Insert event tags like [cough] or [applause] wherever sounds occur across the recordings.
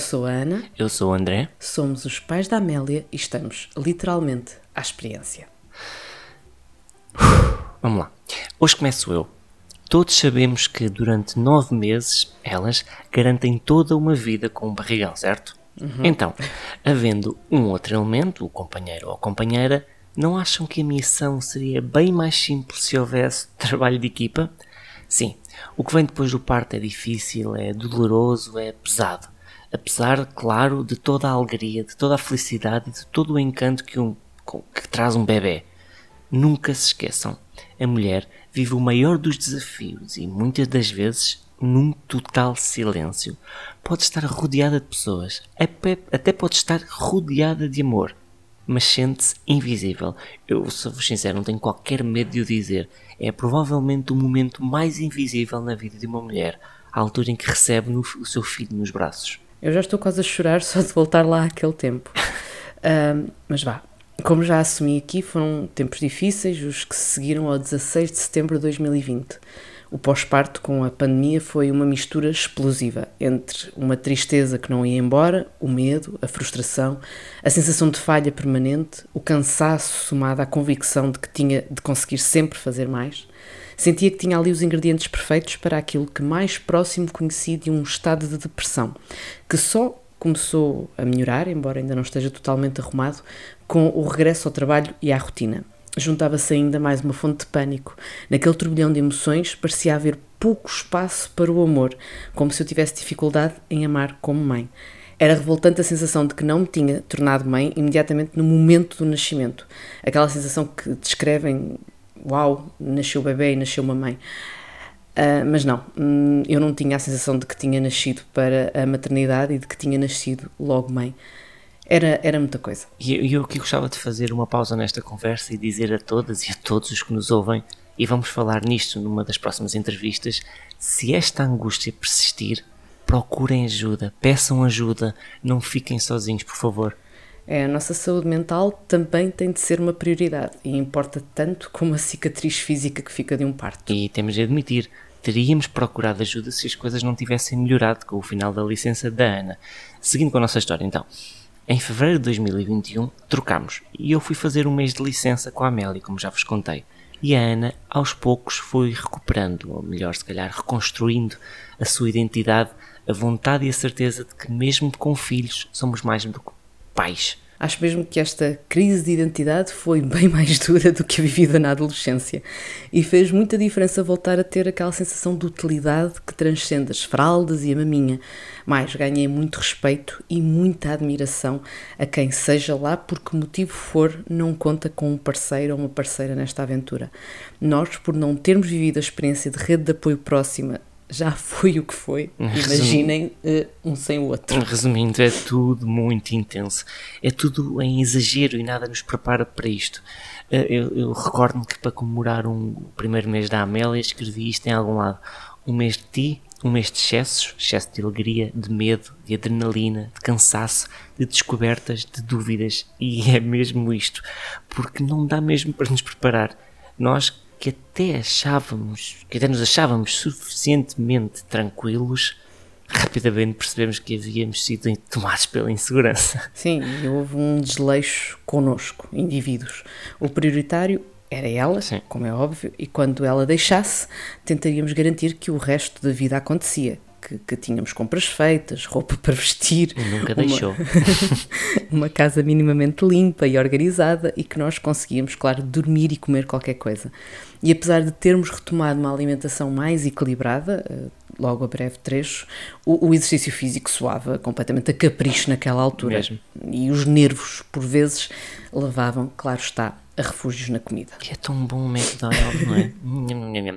sou a Ana, Eu sou o André. somos os pais da Amélia e estamos literalmente à experiência. Vamos lá. Hoje começo eu. Todos sabemos que durante nove meses elas garantem toda uma vida com um barrigão, certo? Então, havendo um outro elemento, o companheiro ou a companheira, não acham que a missão seria bem mais simples se houvesse [laughs] trabalho de equipa? Sim, o que vem depois do parto é difícil, é doloroso, é pesado. Apesar, claro, de toda a alegria, de toda a felicidade de todo o encanto que, um, que traz um bebê. Nunca se esqueçam, a mulher vive o maior dos desafios e muitas das vezes num total silêncio. Pode estar rodeada de pessoas, até pode estar rodeada de amor, mas sente-se invisível. Eu, sou-vos sincero, não tenho qualquer medo de o dizer. É provavelmente o momento mais invisível na vida de uma mulher, a altura em que recebe o seu filho nos braços. Eu já estou quase a chorar só de voltar lá àquele tempo. Mas vá, como já assumi aqui, foram tempos difíceis os que se seguiram ao 16 de setembro de 2020. O pós-parto com a pandemia foi uma mistura explosiva entre uma tristeza que não ia embora, o medo, a frustração, a sensação de falha permanente, o cansaço somado à convicção de que tinha de conseguir sempre fazer mais. Sentia que tinha ali os ingredientes perfeitos para aquilo que mais próximo conheci de um estado de depressão, que só começou a melhorar, embora ainda não esteja totalmente arrumado, com o regresso ao trabalho e à rotina. Juntava-se ainda mais uma fonte de pânico. Naquele turbilhão de emoções parecia haver pouco espaço para o amor, como se eu tivesse dificuldade em amar como mãe. Era revoltante a sensação de que não me tinha tornado mãe imediatamente no momento do nascimento. Aquela sensação que descrevem: uau, nasceu bebê e nasceu uma mãe. Ah, mas não, hum, eu não tinha a sensação de que tinha nascido para a maternidade e de que tinha nascido logo mãe. Era, era muita coisa. E eu, eu aqui gostava de fazer uma pausa nesta conversa e dizer a todas e a todos os que nos ouvem, e vamos falar nisto numa das próximas entrevistas, se esta angústia persistir, procurem ajuda, peçam ajuda, não fiquem sozinhos, por favor. É, a nossa saúde mental também tem de ser uma prioridade e importa tanto como a cicatriz física que fica de um parto. E temos de admitir, teríamos procurado ajuda se as coisas não tivessem melhorado com o final da licença da Ana. Seguindo com a nossa história, então. Em fevereiro de 2021, trocámos e eu fui fazer um mês de licença com a Amélia, como já vos contei. E a Ana, aos poucos, foi recuperando, ou melhor, se calhar, reconstruindo a sua identidade, a vontade e a certeza de que, mesmo com filhos, somos mais do que pais. Acho mesmo que esta crise de identidade foi [laughs] bem mais dura do que a vivida na adolescência e fez muita diferença voltar a ter aquela sensação de utilidade que transcende as fraldas e a maminha. Mais, ganhei muito respeito e muita admiração a quem, seja lá por que motivo for, não conta com um parceiro ou uma parceira nesta aventura. Nós, por não termos vivido a experiência de rede de apoio próxima, já foi o que foi. Imaginem eh, um sem o outro. Resumindo, é tudo muito intenso. É tudo em exagero e nada nos prepara para isto. Eh, Eu, eu recordo-me que para comemorar um, o primeiro mês da Amélia escrevi isto em algum lado. Um mês de ti, um mês de excessos, excesso de alegria, de medo, de adrenalina, de cansaço, de descobertas, de dúvidas. E é mesmo isto. Porque não dá mesmo para nos preparar. Nós que até achávamos, que até nos achávamos suficientemente tranquilos, rapidamente percebemos que havíamos sido tomados pela insegurança. Sim, e houve um desleixo connosco, indivíduos. O prioritário era ela, Sim. como é óbvio, e quando ela deixasse, tentaríamos garantir que o resto da vida acontecia. Que, que tínhamos compras feitas, roupa para vestir, nunca uma- deixou. [laughs] uma casa minimamente limpa e organizada e que nós conseguíamos, claro, dormir e comer qualquer coisa. E apesar de termos retomado uma alimentação mais equilibrada, eh, logo a breve trecho, o, o exercício físico soava completamente a capricho naquela altura. Mesmo. E os nervos, por vezes, levavam, claro está, a refúgios na comida. Que é tão bom o McDonald's, não é?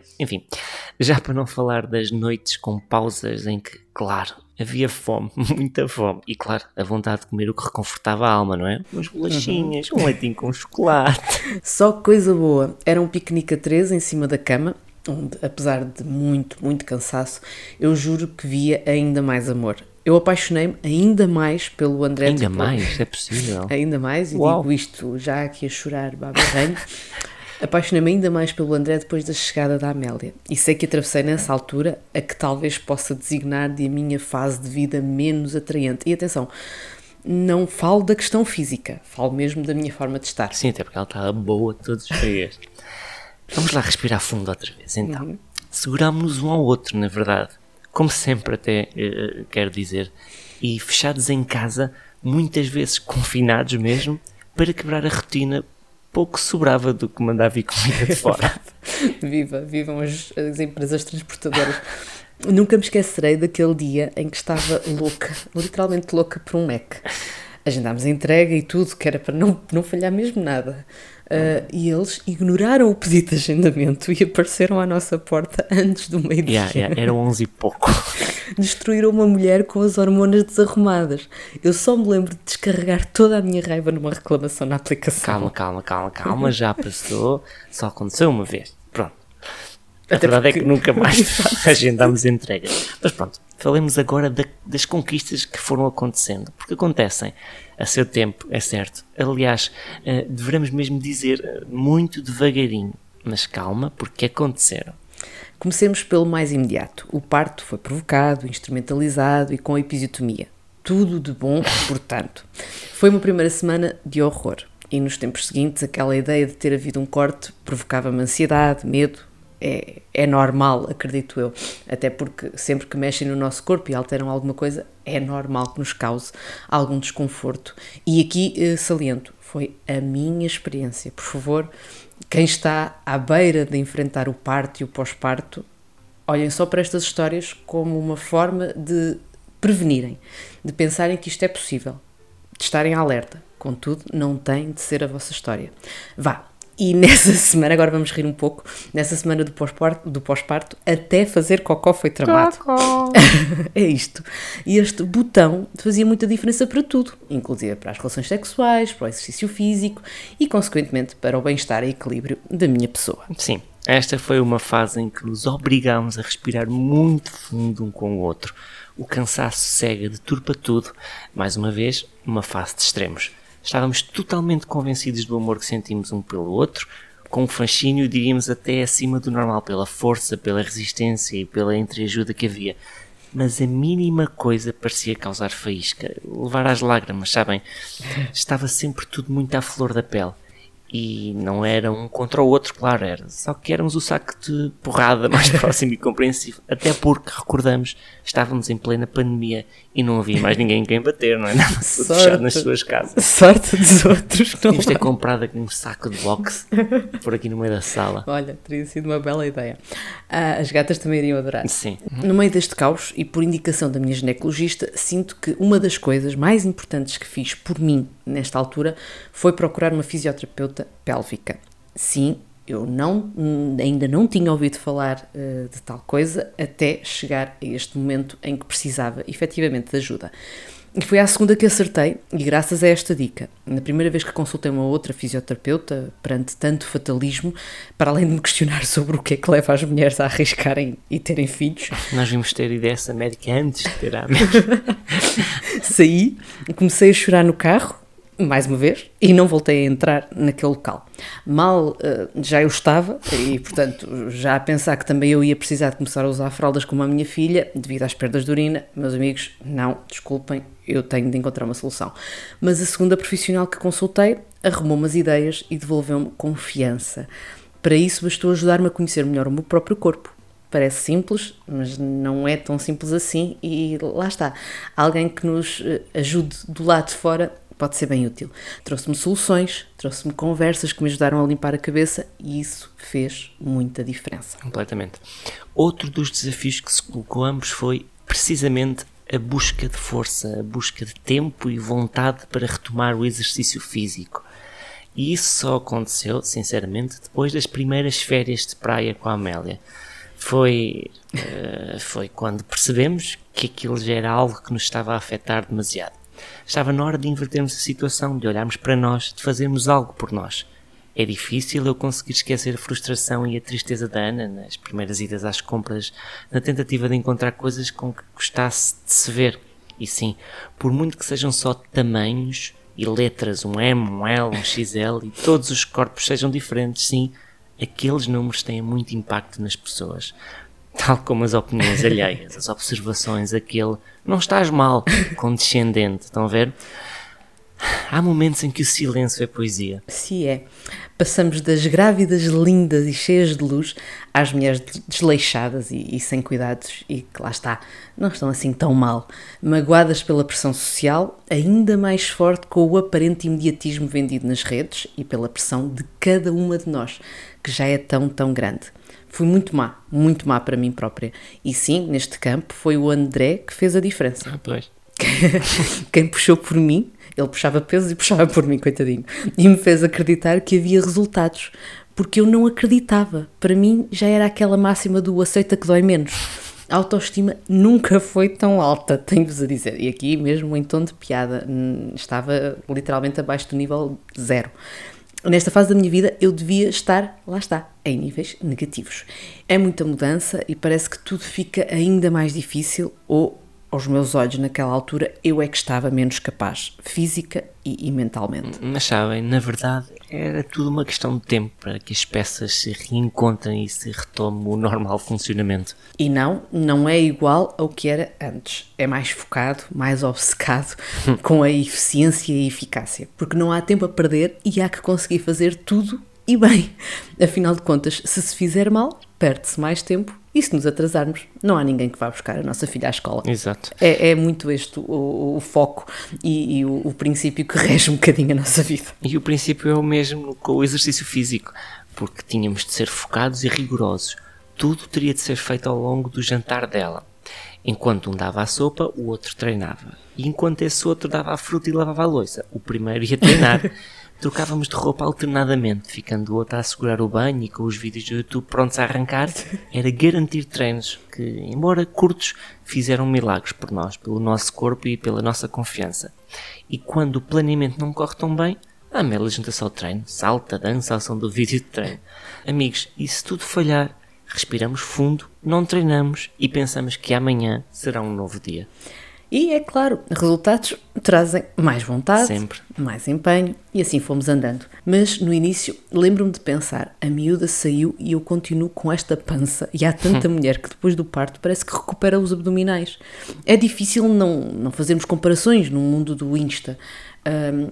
[laughs] Enfim, já para não falar das noites com pausas em que, claro, havia fome, [laughs] muita fome, e claro, a vontade de comer o que reconfortava a alma, não é? Umas bolachinhas, um leitinho com chocolate. Só coisa boa. Era um piquenique a três em cima da cama, onde, apesar de muito, muito cansaço, eu juro que via ainda mais amor. Eu apaixonei-me ainda mais pelo André Ainda mais, é possível. [laughs] Ainda mais, e Uau. digo isto já aqui a chorar, babarranho. Apaixonei-me ainda mais pelo André depois da chegada da Amélia. E sei que atravessei nessa altura a que talvez possa designar de a minha fase de vida menos atraente. E atenção, não falo da questão física, falo mesmo da minha forma de estar. Sim, até porque ela estava boa todos os dias. Vamos lá respirar fundo outra vez, então. Uhum. Segurámos-nos um ao outro, na verdade. Como sempre, até uh, quero dizer. E fechados em casa, muitas vezes confinados mesmo, para quebrar a rotina, pouco sobrava do que mandar vir comida de fora. [laughs] Viva, vivam as, as empresas transportadoras. Nunca me esquecerei daquele dia em que estava louca, literalmente louca por um Mac. Agendámos a entrega e tudo, que era para não, não falhar mesmo nada. Uh, e eles ignoraram o pedido de agendamento e apareceram à nossa porta [laughs] antes do meio-dia. Yeah, yeah, eram 11 e pouco. [laughs] Destruíram uma mulher com as hormonas desarrumadas. Eu só me lembro de descarregar toda a minha raiva numa reclamação na aplicação. Calma, calma, calma, calma, já passou. Só aconteceu uma vez. Pronto. A Até verdade porque... é que nunca mais [laughs] agendámos entregas. Mas pronto, falemos agora da, das conquistas que foram acontecendo. Porque acontecem a seu tempo, é certo. Aliás, uh, devemos mesmo dizer uh, muito devagarinho. Mas calma, porque aconteceram. Comecemos pelo mais imediato. O parto foi provocado, instrumentalizado e com episiotomia. Tudo de bom, [laughs] portanto. Foi uma primeira semana de horror. E nos tempos seguintes, aquela ideia de ter havido um corte provocava-me ansiedade, medo, é, é normal, acredito eu. Até porque sempre que mexem no nosso corpo e alteram alguma coisa, é normal que nos cause algum desconforto. E aqui eh, saliento, foi a minha experiência. Por favor, quem está à beira de enfrentar o parto e o pós-parto, olhem só para estas histórias como uma forma de prevenirem, de pensarem que isto é possível, de estarem alerta. Contudo, não tem de ser a vossa história. Vá, e [laughs] nessa semana, agora vamos rir um pouco, nessa semana do pós-parto, do pós-parto até fazer cocó foi tramado. Cocó. [laughs] é isto. E este botão fazia muita diferença para tudo, inclusive para as relações sexuais, para o exercício físico e, consequentemente, para o bem-estar e equilíbrio da minha pessoa. Sim, esta foi uma fase em que nos obrigámos a respirar muito fundo um com o outro. O cansaço cega, deturpa tudo. Mais uma vez, uma fase de extremos. Estávamos totalmente convencidos do amor que sentimos um pelo outro, com um fascínio, diríamos até acima do normal, pela força, pela resistência e pela entreajuda que havia. Mas a mínima coisa parecia causar faísca, levar às lágrimas, sabem? Estava sempre tudo muito à flor da pele e não era um contra o outro, claro, era. Só que éramos o saco de porrada [laughs] mais próximo e compreensivo. Até porque, recordamos, estávamos em plena pandemia e não havia mais ninguém em quem bater, não é? Nada fechado nas suas casas. Sorte dos outros, Tínhamos ter comprado aqui um saco de boxe por aqui no meio da sala. Olha, teria sido uma bela ideia. Ah, as gatas também iriam adorar. Sim. No meio deste caos e por indicação da minha ginecologista, sinto que uma das coisas mais importantes que fiz por mim nesta altura foi procurar uma fisioterapeuta pélvica. Sim, eu não, ainda não tinha ouvido falar uh, de tal coisa até chegar a este momento em que precisava efetivamente de ajuda. E foi à segunda que acertei, e graças a esta dica. Na primeira vez que consultei uma outra fisioterapeuta, perante tanto fatalismo, para além de me questionar sobre o que é que leva as mulheres a arriscarem e terem filhos. Nós vimos ter ideia dessa médica antes de ter a [laughs] Saí, comecei a chorar no carro, mais uma vez, e não voltei a entrar naquele local. Mal uh, já eu estava, e portanto já a pensar que também eu ia precisar de começar a usar fraldas como a minha filha, devido às perdas de urina, meus amigos, não, desculpem, eu tenho de encontrar uma solução. Mas a segunda profissional que consultei arrumou umas ideias e devolveu-me confiança. Para isso bastou ajudar-me a conhecer melhor o meu próprio corpo. Parece simples, mas não é tão simples assim, e lá está. Alguém que nos eh, ajude do lado de fora pode ser bem útil. Trouxe-me soluções, trouxe-me conversas que me ajudaram a limpar a cabeça e isso fez muita diferença. Completamente. Outro dos desafios que se colocou ambos foi precisamente a busca de força, a busca de tempo e vontade para retomar o exercício físico. E isso só aconteceu, sinceramente, depois das primeiras férias de praia com a Amélia. Foi, uh, foi quando percebemos que aquilo já era algo que nos estava a afetar demasiado. Estava na hora de invertermos a situação, de olharmos para nós, de fazermos algo por nós. É difícil eu conseguir esquecer a frustração e a tristeza da Ana nas primeiras idas às compras, na tentativa de encontrar coisas com que gostasse de se ver. E sim, por muito que sejam só tamanhos e letras, um M, um L, um XL, e todos os corpos sejam diferentes, sim, aqueles números têm muito impacto nas pessoas. Tal como as opiniões alheias, as observações, aquele não estás mal, condescendente, estão a ver? Há momentos em que o silêncio é poesia. Sim, é. Passamos das grávidas lindas e cheias de luz às mulheres desleixadas e, e, sem cuidados e que lá está, não estão assim tão mal, magoadas pela pressão social, ainda mais forte com o aparente imediatismo vendido nas redes e pela pressão de cada uma de nós, que já é tão, tão grande. Fui muito má, muito má para mim própria. E sim, neste campo foi o André que fez a diferença. Ah, pois. [laughs] Quem puxou por mim ele puxava pesos e puxava por mim, coitadinho. E me fez acreditar que havia resultados, porque eu não acreditava. Para mim já era aquela máxima do aceita que dói menos. A autoestima nunca foi tão alta, tenho-vos a dizer. E aqui, mesmo em tom de piada, estava literalmente abaixo do nível zero. Nesta fase da minha vida, eu devia estar, lá está, em níveis negativos. É muita mudança e parece que tudo fica ainda mais difícil ou aos meus olhos naquela altura, eu é que estava menos capaz, física e, e, mentalmente. Mas sabem, na verdade, era tudo uma questão de tempo para que as peças se reencontrem e se retome o normal funcionamento. E não, não é igual ao que era antes. É mais focado, mais obcecado [laughs] com a eficiência e eficácia. Porque não há tempo a perder e há que conseguir fazer tudo e bem. Afinal de contas, se se fizer mal, perde-se mais tempo e se nos atrasarmos, não há ninguém que vá buscar a nossa filha à escola. Exato. É, é muito este o, o foco e, e o, o, princípio que [laughs] rege um bocadinho a nossa vida. E o princípio é o mesmo com o exercício físico, porque tínhamos de ser focados e rigorosos. Tudo teria de ser feito ao longo do jantar dela. Enquanto um dava a sopa, o outro treinava. E enquanto esse outro dava a fruta e lavava a louça, o primeiro ia treinar. [laughs] trocávamos de roupa alternadamente, ficando o outro a segurar o banho e com os vídeos do YouTube prontos a arrancar, [laughs] era garantir treinos que, embora curtos, fizeram milagres por nós, pelo nosso corpo e pela nossa confiança. E quando o planeamento não corre tão bem, a Amélia junta-se ao treino, salta, dança ao som do vídeo de treino. Amigos, e se tudo falhar, respiramos fundo, não treinamos e pensamos que amanhã será um novo dia. E é claro, resultados trazem mais vontade, Sempre. mais empenho e assim fomos andando. Mas no início lembro-me de pensar: a miúda saiu e eu continuo com esta pança. E há tanta [laughs] mulher que depois do parto parece que recupera os abdominais. É difícil não, não fazermos comparações no mundo do Insta,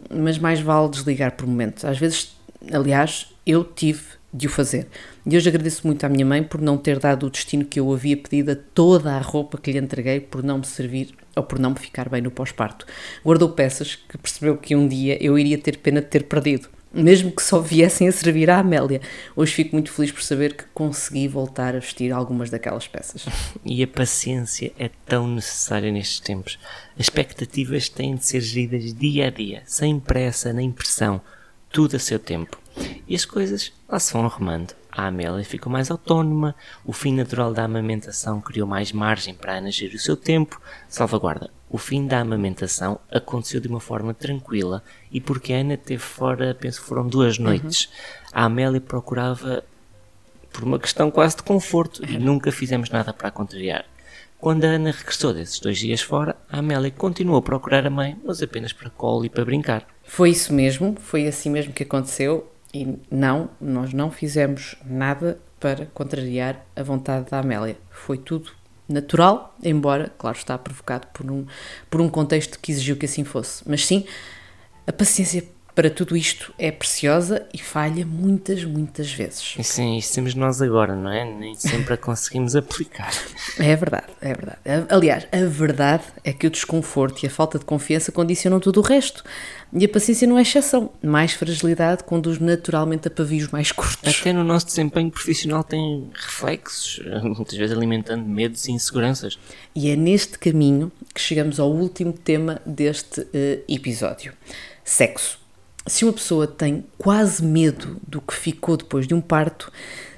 mas mais vale desligar por momentos. Às vezes, aliás, eu tive de o fazer. E hoje agradeço muito à minha mãe por não ter dado o destino que eu havia pedido a toda a roupa que lhe entreguei por não me servir ou por não me ficar bem no pós-parto. Guardou peças que percebeu que um dia eu iria ter pena de ter perdido, mesmo que só viessem a servir à Amélia. Hoje fico muito feliz por saber que consegui voltar a vestir algumas daquelas peças. E a paciência é tão necessária nestes tempos. As expectativas têm de ser geridas dia a dia, sem pressa nem pressão, tudo a seu tempo. E as coisas lá se vão arrumando. A Amélia ficou mais autónoma, o fim natural da amamentação criou mais margem para a Ana gerir o seu tempo. Salvaguarda, o fim da amamentação aconteceu de uma forma tranquila e porque a Ana teve fora, penso que foram duas uhum. noites, uhum. a Amélia procurava por uma questão quase de conforto e nunca fizemos nada para a contrariar. Quando a Ana regressou desses dois dias fora, a Amélia continuou a procurar a mãe, mas apenas para colo e para brincar. Foi isso mesmo, foi assim mesmo que aconteceu. E não, nós não fizemos nada para contrariar a vontade da Amélia. Foi tudo natural, embora, claro, está provocado por um, por um contexto que exigiu que assim fosse. Mas sim, a paciência para tudo isto é preciosa e falha muitas, muitas vezes. Sim, isso temos nós agora, não é? Nem sempre a conseguimos aplicar. [laughs] É verdade, é verdade. Aliás, a verdade é que o desconforto e a falta de confiança condicionam todo o resto. E a paciência não é exceção. Mais fragilidade conduz naturalmente a pavios mais curtos. Até no nosso desempenho profissional tem reflexos, muitas vezes alimentando medos e inseguranças. E é neste caminho que chegamos ao último tema deste uh, episódio: sexo se uma pessoa tem quase medo do que ficou depois de um parto,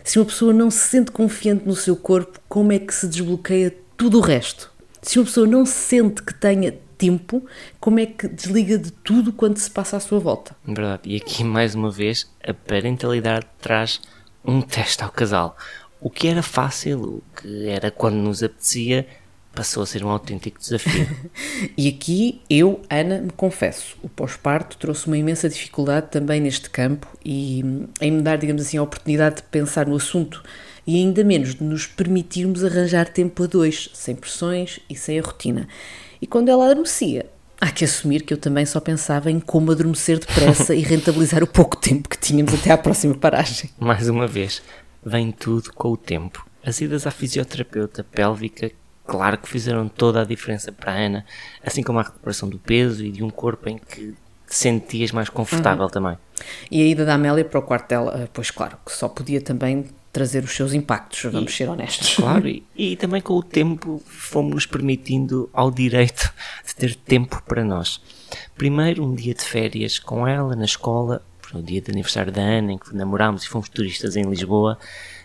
se uma pessoa não se sente confiante no seu corpo, como é que se desbloqueia tudo o resto? Se uma pessoa não sente que tenha tempo, como é que desliga de tudo quando se passa à sua volta? Verdade. E aqui, mais uma vez, a parentalidade traz um teste ao casal. O que era fácil, o que era quando nos apetecia, passou a ser um autêntico desafio. [laughs] e aqui eu, Ana, me confesso, o pós-parto trouxe uma imensa dificuldade também neste campo e em me dar, digamos assim, a oportunidade de pensar no assunto e ainda menos de nos permitirmos arranjar tempo a dois, sem pressões e sem a rotina. E quando ela adormecia, há que assumir que eu também só pensava em como adormecer depressa e [laughs] rentabilizar o pouco tempo que tínhamos até à próxima paragem. Mais uma vez, vem tudo com o tempo. As idas à fisioterapeuta pélvica, claro que fizeram toda a diferença para a Ana, assim como a recuperação do peso e de um corpo em que te sentias mais confortável uhum. também. E a ida da Amélia para o quarto dela, eh, pois claro, que só podia também trazer os seus impactos, vamos e, ser honestos. Claro, e, [laughs] e, também com o tempo fomos-nos permitindo ao direito [laughs] de ter tempo para nós. Primeiro um dia de férias com ela na escola, no dia de aniversário da Ana, em que namorámos e fomos turistas em Lisboa.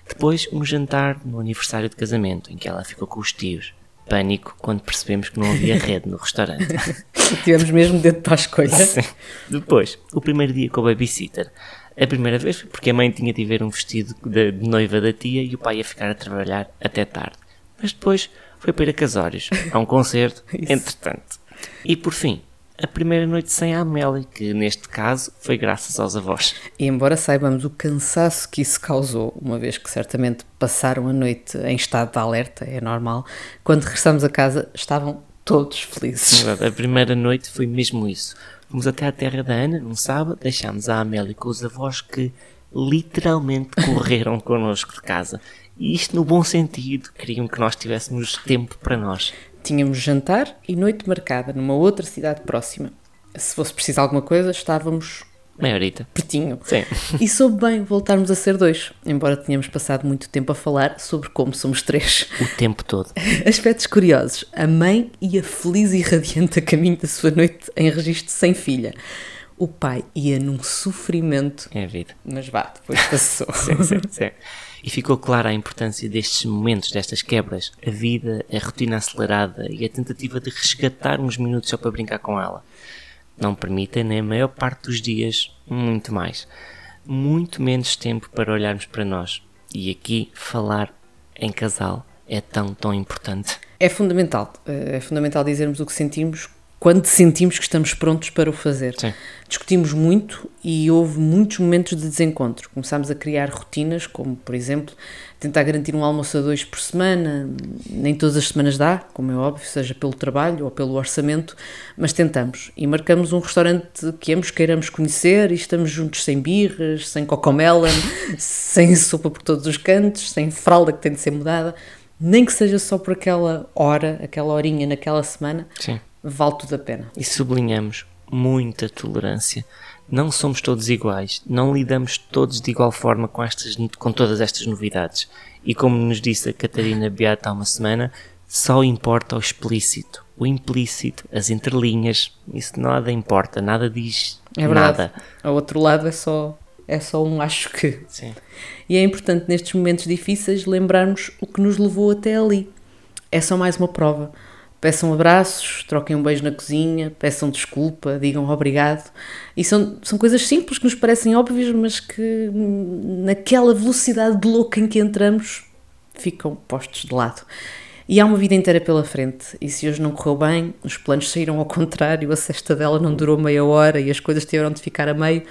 Depois um jantar no aniversário de casamento, em que ela ficou com os tios. Pânico quando percebemos que não havia [laughs] rede no restaurante. [laughs] Tivemos mesmo dedo para a escolha. Sim. Depois, o primeiro dia com o babysitter. A primeira vez foi porque a mãe tinha de ver um vestido de noiva da tia e o pai ia ficar a trabalhar até tarde. Mas depois foi para ir a casórios, a um concerto, [laughs] entretanto. E por fim, a primeira noite sem a Amélia, que neste caso foi graças aos avós. E embora saibamos o cansaço que isso causou, uma vez que certamente passaram a noite em estado de alerta, é normal, quando regressamos a casa estavam todos felizes. A primeira noite foi mesmo isso. Fomos até à terra da Ana num sábado, deixámos a Amélia com os avós que literalmente [laughs] correram connosco de casa. E isto no bom sentido, queriam que nós tivéssemos tempo para nós. Tínhamos jantar e noite marcada numa outra cidade próxima. Se fosse preciso alguma coisa, estávamos Meia horita. Pertinho. Sim. E soube bem voltarmos a ser dois, embora tenhamos passado muito tempo a falar sobre como somos três. O tempo todo. [laughs] Aspectos curiosos. A mãe ia feliz e radiante a caminho da sua noite em registro sem filha. O pai ia num sofrimento. É a vida. Mas vá, depois passou. sim, sim, sim. [laughs] E ficou clara a importância destes momentos, destas quebras. A vida, a rotina acelerada e a tentativa de resgatar uns minutos só para brincar com ela não permitem, nem a maior parte dos dias, muito mais. Muito menos tempo para olharmos para nós. E aqui falar em casal é tão, tão importante. É fundamental. Eh, é fundamental dizermos o que sentimos quando sentimos que estamos prontos para o fazer. Sim. Discutimos muito e houve muitos momentos de desencontro. Começámos a criar rotinas, como por exemplo, tentar garantir um almoço a dois por semana. Nem todas as semanas dá, como é óbvio, seja pelo trabalho ou pelo orçamento, mas tentamos. E marcamos um restaurante que ambos queiramos conhecer e estamos juntos sem birras, sem cocomelon, [laughs] sem sopa por todos os cantos, sem fralda que tem de ser mudada. Nem que seja só por aquela hora, aquela horinha naquela semana. Sim vale tudo a pena. E sublinhamos muita tolerância. Não somos todos iguais, não lidamos todos de igual forma com, estas, com todas estas novidades. E como nos disse a Catarina Beata há uma semana, só importa o explícito. O implícito, as entrelinhas, isso nada importa, nada diz é nada. Ao outro lado é só, é só um acho que. Sim. E é importante nestes momentos difíceis lembrarmos o que nos levou até ali. É só mais uma prova. Peçam abraços, troquem um beijo na cozinha, peçam desculpa, digam obrigado. E são, são coisas simples que nos parecem óbvias, mas que naquela velocidade de louca em que entramos ficam postos de lado. E há uma vida inteira pela frente, e se hoje não correu bem, os planos saíram ao contrário, a cesta dela não durou meia hora e as coisas tiveram de ficar a meio,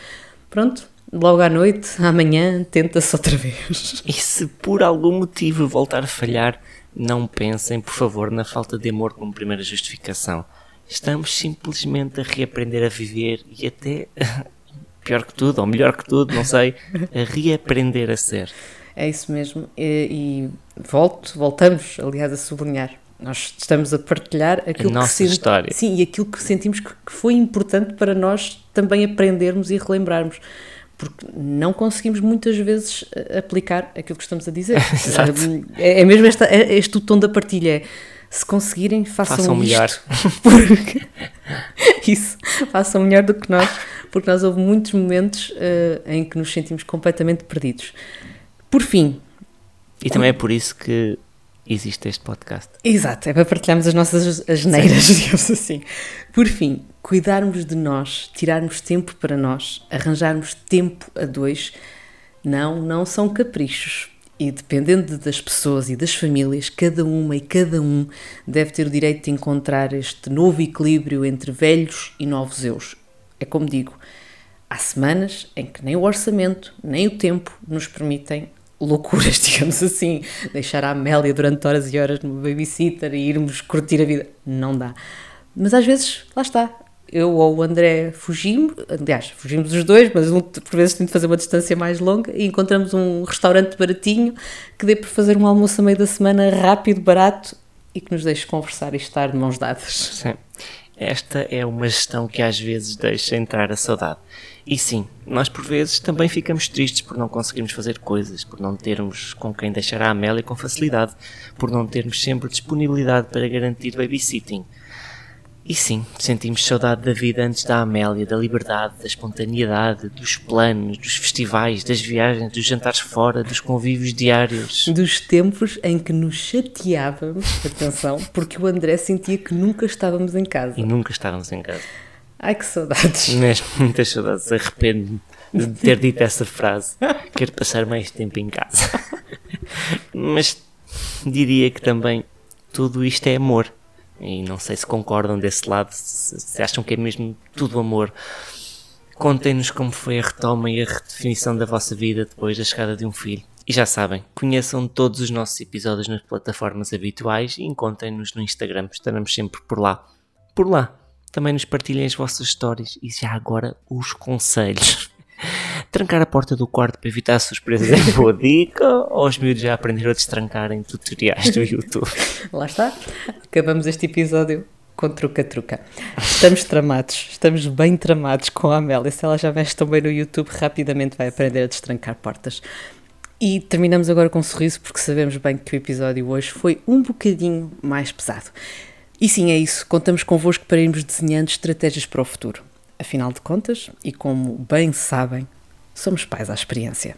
pronto, logo à noite, amanhã, tenta-se outra vez. E se por algum motivo voltar a falhar, não pensem, por favor, na falta de amor como primeira justificação. Estamos simplesmente a reaprender a viver e até, [laughs] pior que tudo, ou melhor que tudo, não sei, a reaprender a ser. É isso mesmo. E, e volto, voltamos, aliás, a sublinhar. Nós estamos a partilhar aquilo a nossa senti- história. Sim, e aquilo que sentimos que foi importante para nós também aprendermos e relembrarmos porque não conseguimos muitas vezes eh, aplicar aquilo que estamos a dizer. [laughs] é, é mesmo esta, é este o tom da partilha. É, se conseguirem, façam, façam melhor. [laughs] Porque, [laughs] isso, façam melhor do que nós, porque nós houve muitos momentos uh, em que nos sentimos completamente perdidos. Por fim. E também é por isso que existe este podcast. Exato, é para partilharmos as nossas asneiras, digamos assim. Por fim, cuidarmos de nós, tirarmos tempo para nós, arranjarmos tempo a dois, não, não são caprichos. E dependendo das pessoas e das famílias, cada uma e cada um deve ter o direito de encontrar este novo equilíbrio entre velhos e novos eus. É como digo, há semanas em que nem o orçamento, nem o tempo nos permitem loucuras, [laughs] digamos assim. Deixar a Amélia durante horas e horas no babysitter e irmos curtir a vida. Não dá. Mas às vezes, lá está, eu ou o André fugimos, aliás, fugimos os dois, mas um, por vezes tem de fazer uma distância mais longa e encontramos um restaurante baratinho que dê para fazer um almoço a meio da semana rápido, barato e que nos deixe conversar e estar de mãos dadas. Sim. Esta é uma gestão que às vezes deixa entrar a saudade. E sim, nós por vezes também ficamos tristes por não conseguirmos fazer coisas, por não termos com quem deixar a Amélia com facilidade, por não termos sempre disponibilidade para garantir babysitting. E sim, sentimos saudade da vida antes da Amélia, da liberdade, da espontaneidade, dos planos, dos festivais, das viagens, dos jantares fora, dos convívios diários. Dos tempos em que nos chateávamos, atenção, porque o André sentia que nunca estávamos em casa. E nunca estávamos em casa. Ai que saudades. [laughs] Mesmo, muitas saudades. Arrependo-me de ter dito essa frase. Quero passar mais tempo em casa. [laughs] Mas diria que também tudo isto é amor. E não sei se concordam desse lado, se, acham que é mesmo tudo amor. Contem-nos como foi a retoma e a redefinição da vossa vida depois da chegada de um filho. E já sabem, conheçam todos os nossos episódios nas plataformas habituais e encontrem-nos no Instagram, estaremos sempre por lá. Por lá. Também nos partilhem as vossas histórias e já agora os conselhos. Trancar a porta do quarto para evitar surpresas é boa dica ou os miúdos já aprenderam a destrancar em tutoriais do YouTube? Lá está. Acabamos este episódio com truca-truca. Estamos tramados, estamos bem tramados com a Amélia. Se ela já mexe tão bem no YouTube, rapidamente vai aprender a destrancar portas. E terminamos agora com um sorriso porque sabemos bem que o episódio hoje foi um bocadinho mais pesado. E sim, é isso. Contamos convosco para irmos desenhando estratégias para o futuro. Afinal de contas, e como bem sabem, somos pais à experiência.